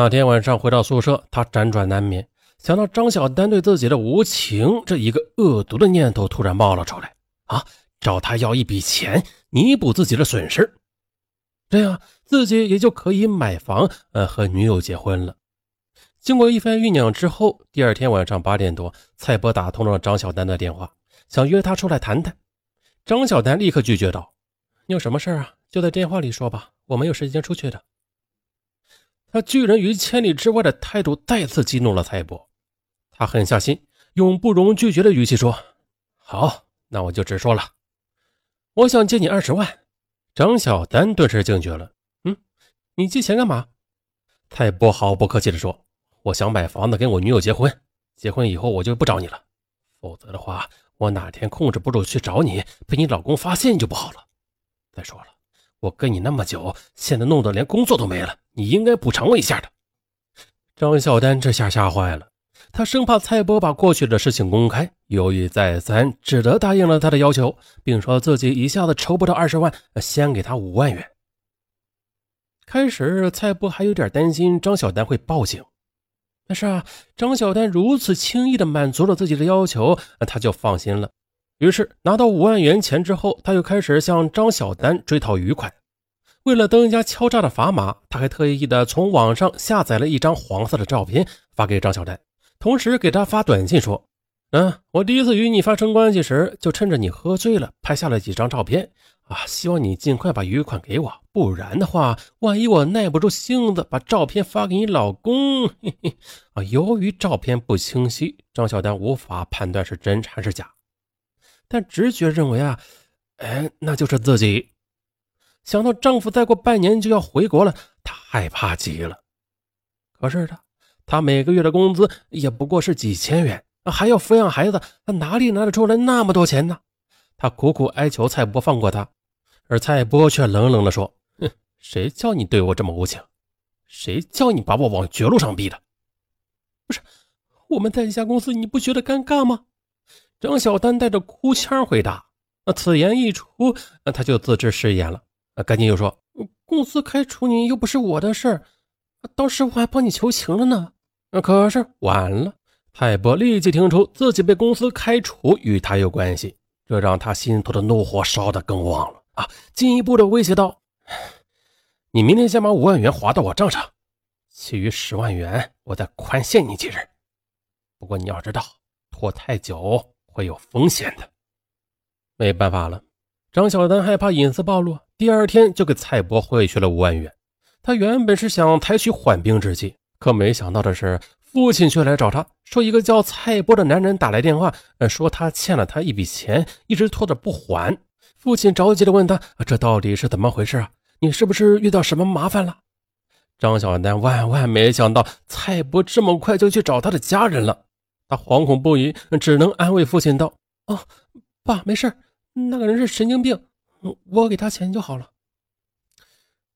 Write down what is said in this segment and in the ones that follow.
那天晚上回到宿舍，他辗转难眠，想到张小丹对自己的无情，这一个恶毒的念头突然冒了出来啊！找他要一笔钱，弥补自己的损失，这样自己也就可以买房，呃，和女友结婚了。经过一番酝酿之后，第二天晚上八点多，蔡波打通了张小丹的电话，想约他出来谈谈。张小丹立刻拒绝道：“你有什么事啊？就在电话里说吧，我没有时间出去的。”他拒人于千里之外的态度再次激怒了蔡伯，他狠下心，用不容拒绝的语气说：“好，那我就直说了，我想借你二十万。”张小丹顿时惊觉了：“嗯，你借钱干嘛？”蔡波毫不客气地说：“我想买房子跟我女友结婚，结婚以后我就不找你了，否则的话，我哪天控制不住去找你，被你老公发现就不好了。再说了。”我跟你那么久，现在弄得连工作都没了，你应该补偿我一下的。张小丹这下吓坏了，他生怕蔡波把过去的事情公开，犹豫再三，只得答应了他的要求，并说自己一下子筹不到二十万，先给他五万元。开始，蔡波还有点担心张小丹会报警，但是啊，张小丹如此轻易的满足了自己的要求，他就放心了。于是拿到五万元钱之后，他又开始向张小丹追讨余款。为了增加敲诈的砝码，他还特意的从网上下载了一张黄色的照片发给张小丹，同时给他发短信说：“嗯，我第一次与你发生关系时，就趁着你喝醉了拍下了几张照片啊，希望你尽快把余款给我，不然的话，万一我耐不住性子把照片发给你老公，嘿 嘿啊，由于照片不清晰，张小丹无法判断是真还是假。”但直觉认为啊，哎，那就是自己。想到丈夫再过半年就要回国了，她害怕极了。可是她，她每个月的工资也不过是几千元，还要抚养孩子，她哪里拿得出来那么多钱呢？她苦苦哀求蔡波放过她，而蔡波却冷冷地说：“哼，谁叫你对我这么无情？谁叫你把我往绝路上逼的？不是，我们在一家公司，你不觉得尴尬吗？”张小丹带着哭腔回答：“那此言一出，那他就自知失言了。赶紧又说，公司开除你又不是我的事儿，当时我还帮你求情了呢。那可是晚了。”泰伯立即听出自己被公司开除与他有关系，这让他心头的怒火烧得更旺了啊！进一步的威胁道：“你明天先把五万元划到我账上，其余十万元我再宽限你几日。不过你要知道，拖太久。”会有风险的，没办法了。张小丹害怕隐私暴露，第二天就给蔡波汇去了五万元。他原本是想采取缓兵之计，可没想到的是，父亲却来找他说，一个叫蔡波的男人打来电话，说他欠了他一笔钱，一直拖着不还。父亲着急的问他：“这到底是怎么回事啊？你是不是遇到什么麻烦了？”张小丹万万没想到，蔡波这么快就去找他的家人了。他惶恐不已，只能安慰父亲道：“哦，爸，没事那个人是神经病，我给他钱就好了。”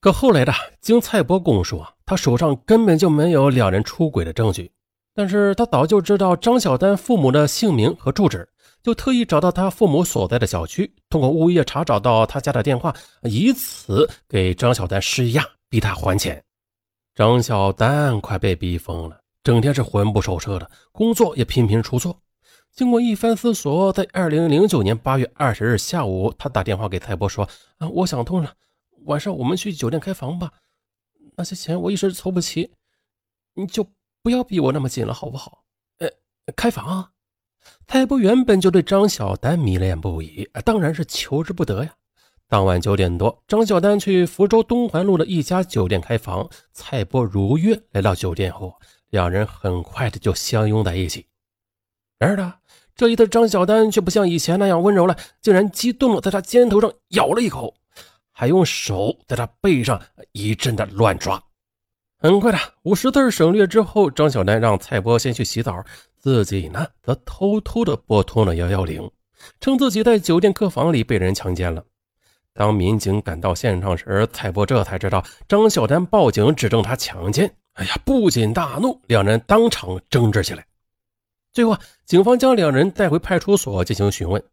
可后来的经蔡伯供述，他手上根本就没有两人出轨的证据，但是他早就知道张小丹父母的姓名和住址，就特意找到他父母所在的小区，通过物业查找到他家的电话，以此给张小丹施压，逼他还钱。张小丹快被逼疯了。整天是魂不守舍的，工作也频频出错。经过一番思索，在二零零九年八月二十日下午，他打电话给蔡波说：“啊，我想通了，晚上我们去酒店开房吧。那些钱我一时凑不齐，你就不要逼我那么紧了，好不好？”呃，开房。蔡波原本就对张小丹迷恋不已，当然是求之不得呀。当晚九点多，张小丹去福州东环路的一家酒店开房，蔡波如约来到酒店后。两人很快的就相拥在一起，然而呢，这一次张小丹却不像以前那样温柔了，竟然激动的在他肩头上咬了一口，还用手在他背上一阵的乱抓。很快的，五十字省略之后，张小丹让蔡波先去洗澡，自己呢则偷偷的拨通了幺幺零，称自己在酒店客房里被人强奸了。当民警赶到现场时，蔡波这才知道张小丹报警指证他强奸。哎呀，不仅大怒，两人当场争执起来。最后，警方将两人带回派出所进行询问。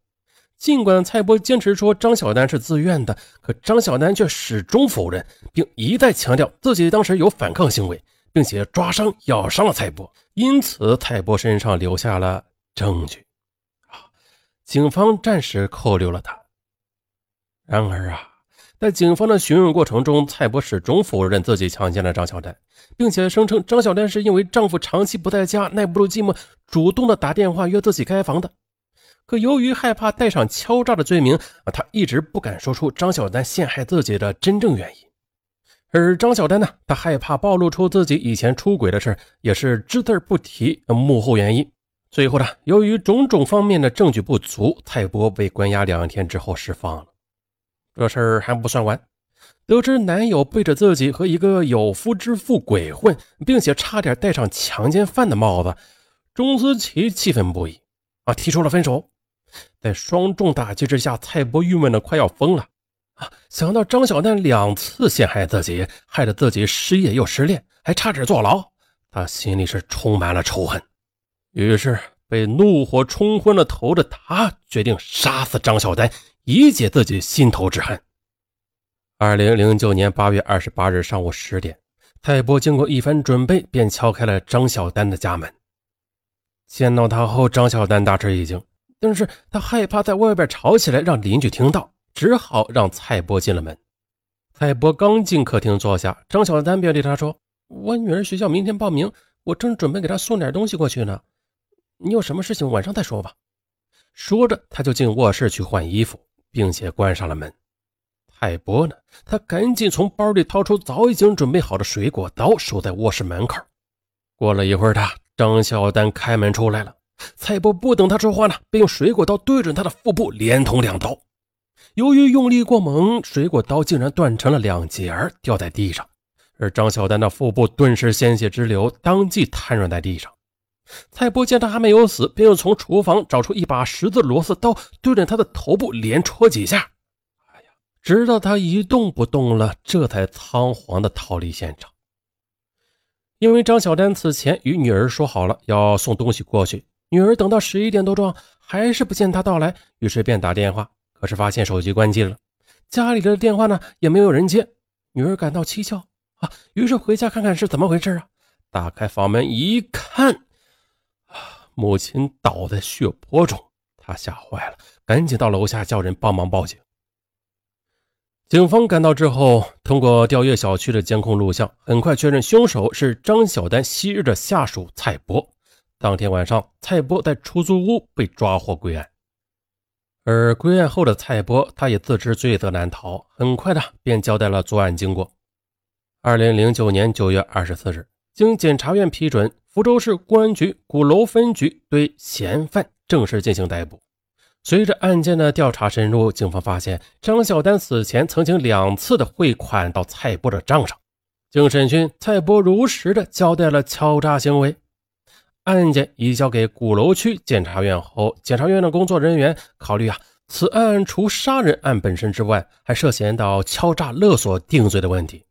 尽管蔡波坚持说张小丹是自愿的，可张小丹却始终否认，并一再强调自己当时有反抗行为，并且抓伤、咬伤了蔡波，因此蔡波身上留下了证据。啊，警方暂时扣留了他。然而啊，在警方的询问过程中，蔡波始终否认自己强奸了张小丹，并且声称张小丹是因为丈夫长期不在家，耐不住寂寞，主动的打电话约自己开房的。可由于害怕带上敲诈的罪名，啊，他一直不敢说出张小丹陷害自己的真正原因。而张小丹呢，他害怕暴露出自己以前出轨的事也是只字不提幕后原因。最后呢，由于种种方面的证据不足，蔡波被关押两天之后释放了。这事儿还不算完，得知男友背着自己和一个有夫之妇鬼混，并且差点戴上强奸犯的帽子，钟思琪气愤不已，啊，提出了分手。在双重打击之下，蔡波郁闷的快要疯了。啊！想到张小丹两次陷害自己，害得自己失业又失恋，还差点坐牢，他心里是充满了仇恨。于是，被怒火冲昏了头的他，决定杀死张小丹，以解自己心头之恨。二零零九年八月二十八日上午十点，蔡波经过一番准备，便敲开了张小丹的家门。见到他后，张小丹大吃一惊，但是他害怕在外边吵起来，让邻居听到。只好让蔡波进了门。蔡波刚进客厅坐下，张小丹便对他说：“我女儿学校明天报名，我正准备给她送点东西过去呢。你有什么事情晚上再说吧。”说着，他就进卧室去换衣服，并且关上了门。蔡波呢，他赶紧从包里掏出早已经准备好的水果刀，守在卧室门口。过了一会儿，他张小丹开门出来了。蔡波不等他说话呢，便用水果刀对准他的腹部，连捅两刀。由于用力过猛，水果刀竟然断成了两截掉在地上，而张小丹的腹部顿时鲜血直流，当即瘫软在地上。蔡波见他还没有死，便又从厨房找出一把十字螺丝刀，对着他的头部连戳几下。哎呀，直到他一动不动了，这才仓皇的逃离现场。因为张小丹此前与女儿说好了要送东西过去，女儿等到十一点多钟还是不见他到来，于是便打电话。可是发现手机关机了，家里的电话呢也没有人接，女儿感到蹊跷啊，于是回家看看是怎么回事啊。打开房门一看，母亲倒在血泊中，他吓坏了，赶紧到楼下叫人帮忙报警。警方赶到之后，通过调阅小区的监控录像，很快确认凶手是张小丹昔日的下属蔡波。当天晚上，蔡波在出租屋被抓获归案。而归案后的蔡波，他也自知罪责难逃，很快的便交代了作案经过。二零零九年九月二十四日，经检察院批准，福州市公安局鼓楼分局对嫌犯正式进行逮捕。随着案件的调查深入，警方发现张小丹死前曾经两次的汇款到蔡波的账上。经审讯，蔡波如实的交代了敲诈行为。案件移交给鼓楼区检察院后，检察院的工作人员考虑啊，此案除杀人案本身之外，还涉嫌到敲诈勒索定罪的问题。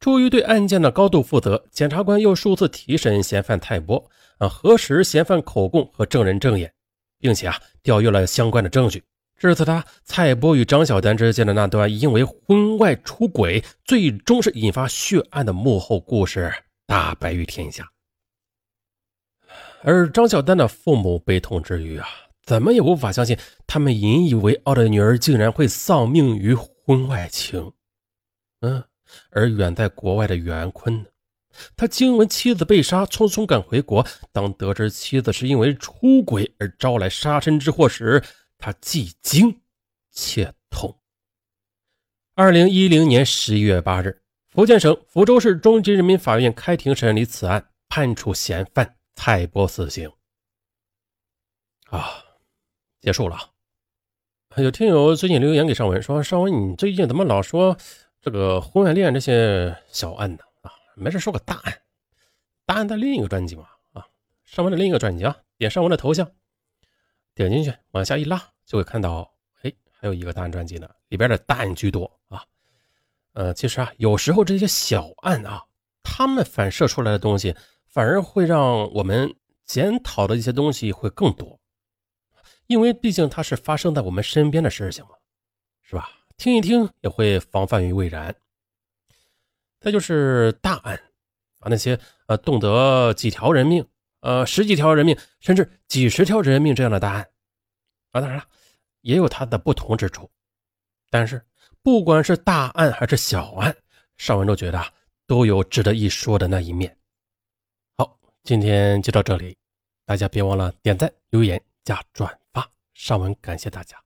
出于对案件的高度负责，检察官又数次提审嫌犯蔡波，啊，核实嫌犯口供和证人证言，并且啊，调阅了相关的证据。至此，他蔡波与张小丹之间的那段因为婚外出轨，最终是引发血案的幕后故事大白于天下。而张小丹的父母悲痛之余啊，怎么也无法相信他们引以为傲的女儿竟然会丧命于婚外情。嗯，而远在国外的袁坤呢？他惊闻妻子被杀，匆匆赶回国。当得知妻子是因为出轨而招来杀身之祸时，他既惊且痛。二零一零年十一月八日，福建省福州市中级人民法院开庭审理此案，判处嫌犯。蔡波死刑啊，结束了。有听友最近留言给尚文说：“尚文，你最近怎么老说这个婚外恋这些小案呢？啊，没事说个大案。大案在另一个专辑嘛？啊，上文的另一个专辑啊，点上文的头像，点进去往下一拉，就会看到，哎，还有一个大案专辑呢，里边的大案居多啊。呃，其实啊，有时候这些小案啊，他们反射出来的东西。反而会让我们检讨的一些东西会更多，因为毕竟它是发生在我们身边的事情嘛，是吧？听一听也会防范于未然。再就是大案，啊，那些呃动辄几条人命、呃十几条人命，甚至几十条人命这样的大案啊，当然了，也有它的不同之处。但是不管是大案还是小案，尚文都觉得都有值得一说的那一面。好，今天就到这里，大家别忘了点赞、留言、加转发。尚文感谢大家。